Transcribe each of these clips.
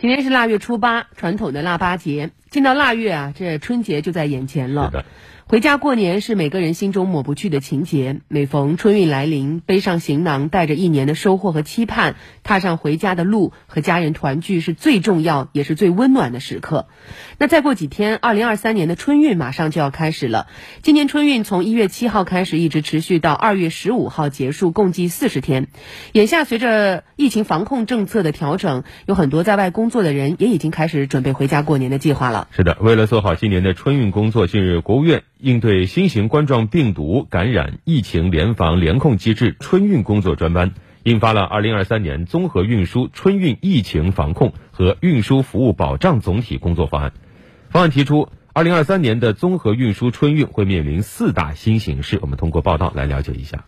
今天是腊月初八，传统的腊八节。进到腊月啊，这春节就在眼前了。回家过年是每个人心中抹不去的情节。每逢春运来临，背上行囊，带着一年的收获和期盼，踏上回家的路，和家人团聚是最重要也是最温暖的时刻。那再过几天，二零二三年的春运马上就要开始了。今年春运从一月七号开始，一直持续到二月十五号结束，共计四十天。眼下随着疫情防控政策的调整，有很多在外工作的人也已经开始准备回家过年的计划了。是的，为了做好今年的春运工作，近日国务院。应对新型冠状病毒感染疫情联防联控机制春运工作专班印发了《二零二三年综合运输春运疫情防控和运输服务保障总体工作方案》。方案提出，二零二三年的综合运输春运会面临四大新形势。我们通过报道来了解一下。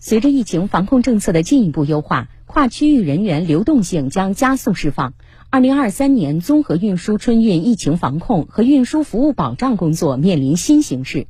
随着疫情防控政策的进一步优化，跨区域人员流动性将加速释放。二零二三年综合运输春运疫情防控和运输服务保障工作面临新形势：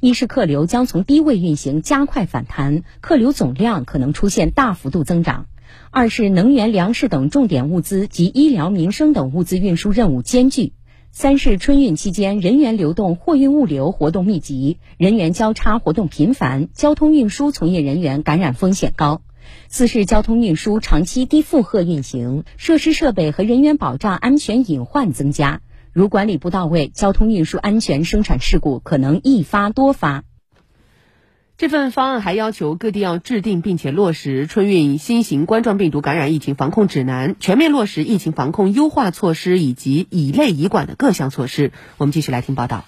一是客流将从低位运行加快反弹，客流总量可能出现大幅度增长；二是能源、粮食等重点物资及医疗、民生等物资运输任务艰巨；三是春运期间人员流动、货运物流活动密集，人员交叉活动频繁，交通运输从业人员感染风险高。四是交通运输长期低负荷运行，设施设备和人员保障安全隐患增加。如管理不到位，交通运输安全生产事故可能一发多发。这份方案还要求各地要制定并且落实春运新型冠状病毒感染疫情防控指南，全面落实疫情防控优化措施以及乙类乙管的各项措施。我们继续来听报道。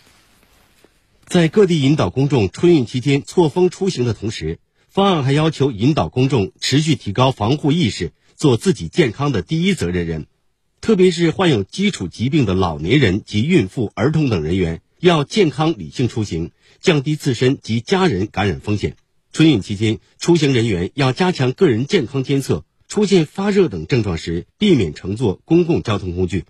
在各地引导公众春运期间错峰出行的同时。方案还要求引导公众持续提高防护意识，做自己健康的第一责任人。特别是患有基础疾病的老年人及孕妇、儿童等人员，要健康理性出行，降低自身及家人感染风险。春运期间，出行人员要加强个人健康监测，出现发热等症状时，避免乘坐公共交通工具。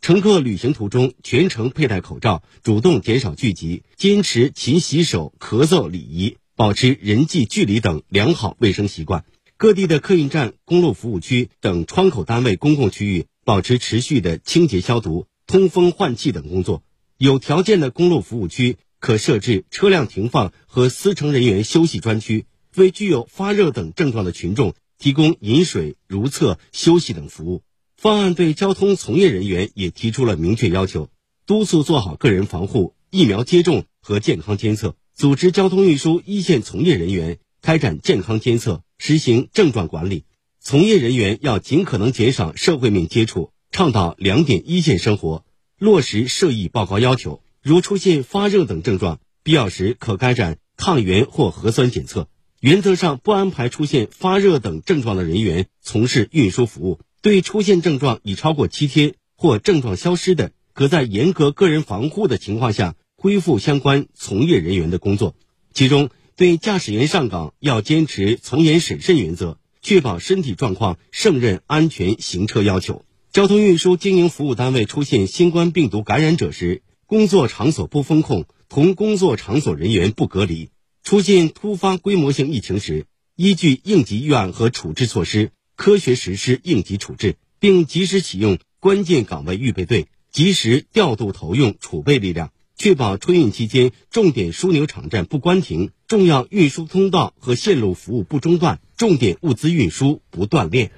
乘客旅行途中全程佩戴口罩，主动减少聚集，坚持勤洗手、咳嗽礼仪。保持人际距离等良好卫生习惯。各地的客运站、公路服务区等窗口单位、公共区域保持持续的清洁消毒、通风换气等工作。有条件的公路服务区可设置车辆停放和司乘人员休息专区，为具有发热等症状的群众提供饮水、如厕、休息等服务。方案对交通从业人员也提出了明确要求，督促做好个人防护、疫苗接种和健康监测。组织交通运输一线从业人员开展健康监测，实行症状管理。从业人员要尽可能减少社会面接触，倡导两点一线生活，落实涉疫报告要求。如出现发热等症状，必要时可开展抗原或核酸检测。原则上不安排出现发热等症状的人员从事运输服务。对出现症状已超过七天或症状消失的，可在严格个人防护的情况下。恢复相关从业人员的工作，其中对驾驶员上岗要坚持从严审慎原则，确保身体状况，胜任安全行车要求。交通运输经营服务单位出现新冠病毒感染者时，工作场所不封控，同工作场所人员不隔离；出现突发规模性疫情时，依据应急预案和处置措施，科学实施应急处置，并及时启用关键岗位预备队，及时调度投用储备力量。确保春运期间重点枢纽场站不关停，重要运输通道和线路服务不中断，重点物资运输不断链。